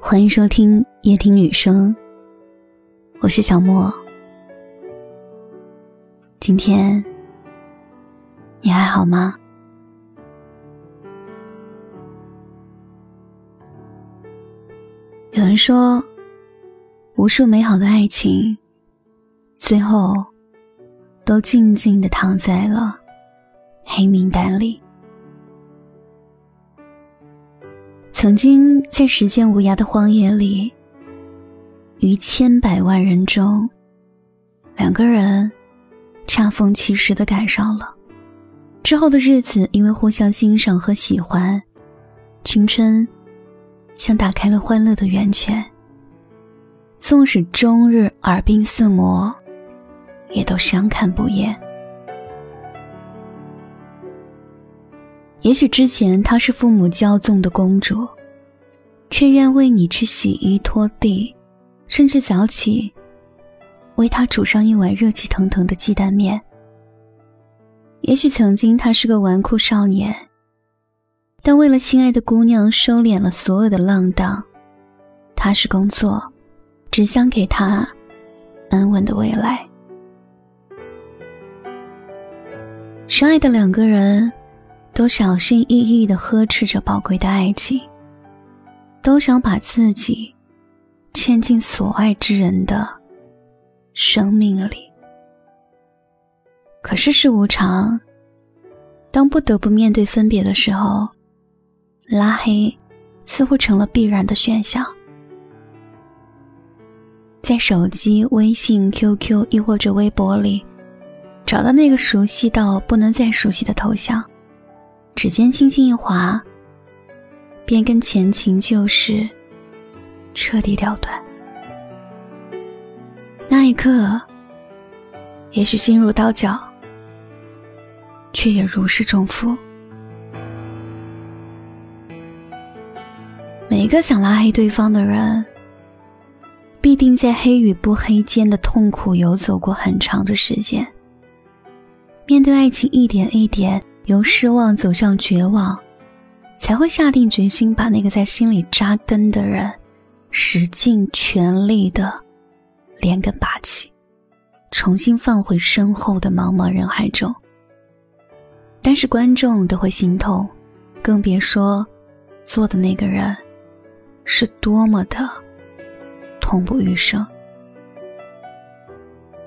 欢迎收听夜听女生，我是小莫。今天你还好吗？有人说，无数美好的爱情，最后都静静的躺在了黑名单里。曾经在时间无涯的荒野里，于千百万人中，两个人恰逢其时的赶上了。之后的日子，因为互相欣赏和喜欢，青春像打开了欢乐的源泉。纵使终日耳鬓厮磨，也都相看不厌。也许之前她是父母骄纵的公主，却愿为你去洗衣拖地，甚至早起为他煮上一碗热气腾腾的鸡蛋面。也许曾经他是个纨绔少年，但为了心爱的姑娘收敛了所有的浪荡，踏实工作，只想给她安稳的未来。深爱的两个人。都小心翼翼的呵斥着宝贵的爱情，都想把自己牵进所爱之人的生命里。可世事无常，当不得不面对分别的时候，拉黑似乎成了必然的选项。在手机、微信、QQ 亦或者微博里，找到那个熟悉到不能再熟悉的头像。指尖轻轻一划，便跟前情旧事彻底了断。那一刻，也许心如刀绞，却也如释重负。每一个想拉黑对方的人，必定在黑与不黑间的痛苦游走过很长的时间。面对爱情，一点一点。由失望走向绝望，才会下定决心把那个在心里扎根的人，使尽全力的连根拔起，重新放回身后的茫茫人海中。但是观众都会心痛，更别说做的那个人是多么的痛不欲生。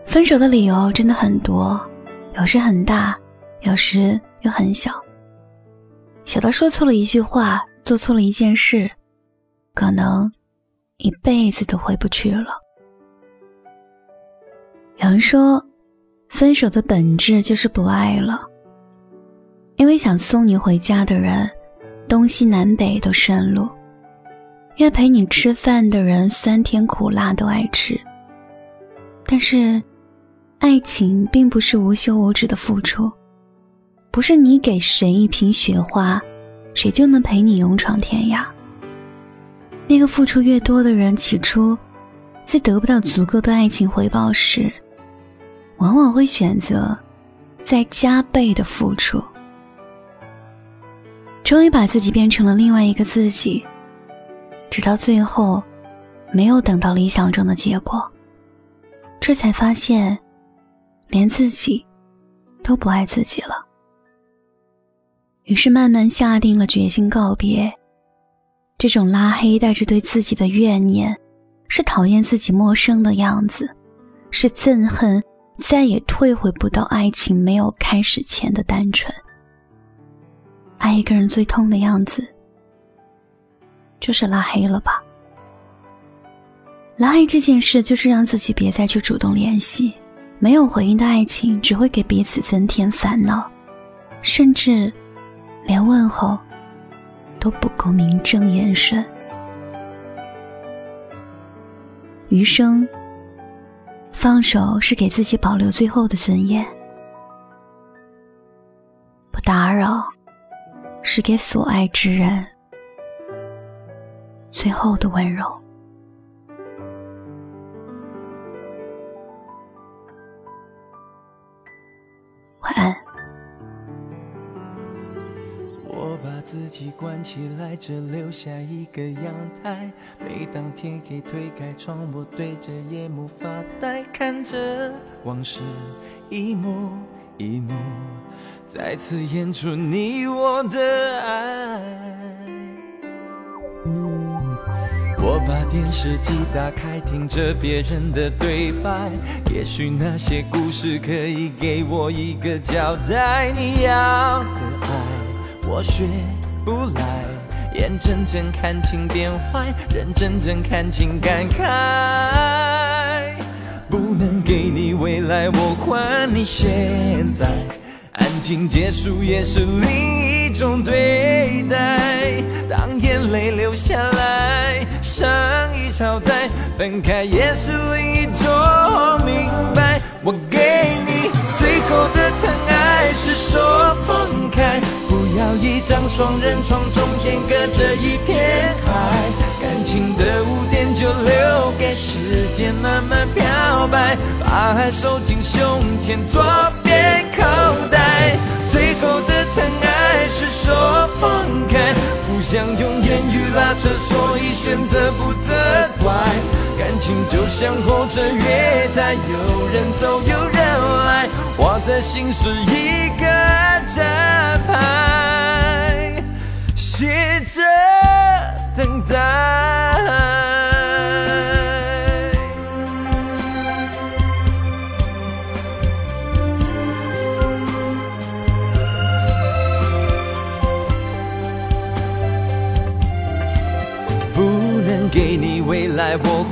分手的理由真的很多，有时很大，有时。又很小，小到说错了一句话，做错了一件事，可能一辈子都回不去了。有人说，分手的本质就是不爱了，因为想送你回家的人，东西南北都顺路；愿陪你吃饭的人，酸甜苦辣都爱吃。但是，爱情并不是无休无止的付出。不是你给谁一瓶雪花，谁就能陪你勇闯天涯。那个付出越多的人，起初在得不到足够的爱情回报时，往往会选择再加倍的付出，终于把自己变成了另外一个自己，直到最后没有等到理想中的结果，这才发现连自己都不爱自己了。于是慢慢下定了决心告别。这种拉黑带着对自己的怨念，是讨厌自己陌生的样子，是憎恨再也退回不到爱情没有开始前的单纯。爱一个人最痛的样子，就是拉黑了吧？拉黑这件事，就是让自己别再去主动联系。没有回应的爱情，只会给彼此增添烦恼，甚至。连问候都不够名正言顺，余生放手是给自己保留最后的尊严，不打扰是给所爱之人最后的温柔。自己。关起来，只留下一个阳台。每当天黑推开窗，我对着夜幕发呆，看着往事一幕一幕，再次演出你我的爱。我把电视机打开，听着别人的对白，也许那些故事可以给我一个交代。你要的爱，我学不来，眼睁睁看情变坏，人真睁看情感慨。不能给你未来，我还你现在，安静结束也是另一种对待。当眼泪流下来，伤已超载，分开也是另一种明白。我给你最后的疼爱，是说放开，不要一张双人床，中间隔着一片海。感情的污点就留给时间慢慢漂白，把爱收进胸前左边口袋。最后的疼爱是说放开。不想用言语拉扯，所以选择不责怪。感情就像候车月台，有人走有人来，我的心是一个站牌，写着等待。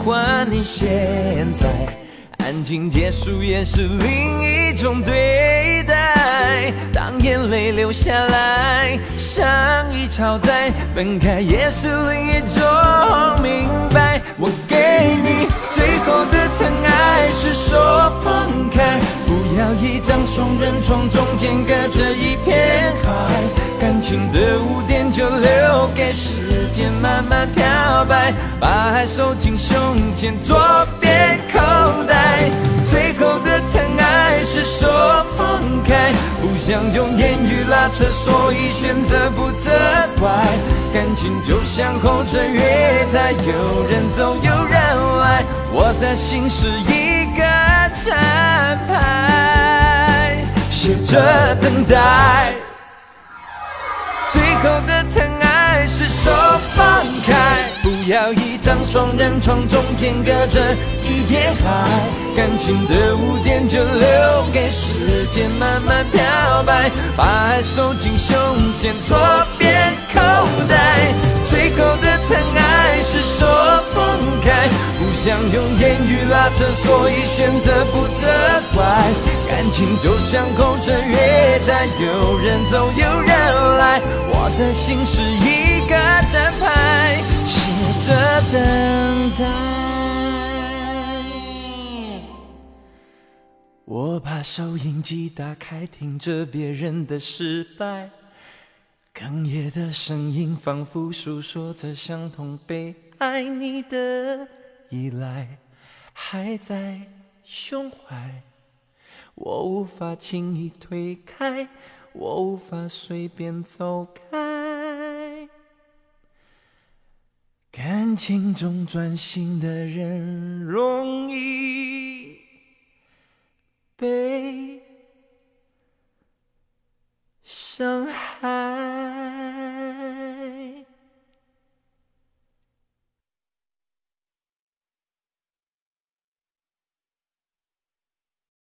来，我还你现在。安静结束也是另一种对待。当眼泪流下来，伤已超载，分开也是另一种明白。我给你最后的疼爱，是说放开，不要一张双人床，中间隔着一片海。感情的污点就留给时间慢慢漂白，把爱收进胸前左边口袋。最后的疼爱是说放开，不想用言语拉扯，所以选择不责怪。感情就像候车月台，有人走有人来，我的心是一个站牌，写着等待。最后的疼爱是手放开，不要一张双人床，中间隔着一片海。感情的污点就留给时间慢慢漂白，把爱收进胸前左边口袋。最后的疼爱是手放开，不想用言语拉扯，所以选择不责怪。感情就像候车月台，有人走有人来。我的心是一个站牌，写着等待。我把收音机打开，听着别人的失败，哽咽的声音仿佛诉说着相同悲哀。你的依赖还在胸怀，我无法轻易推开。我无法随便走开，感情中专心的人容易被伤害。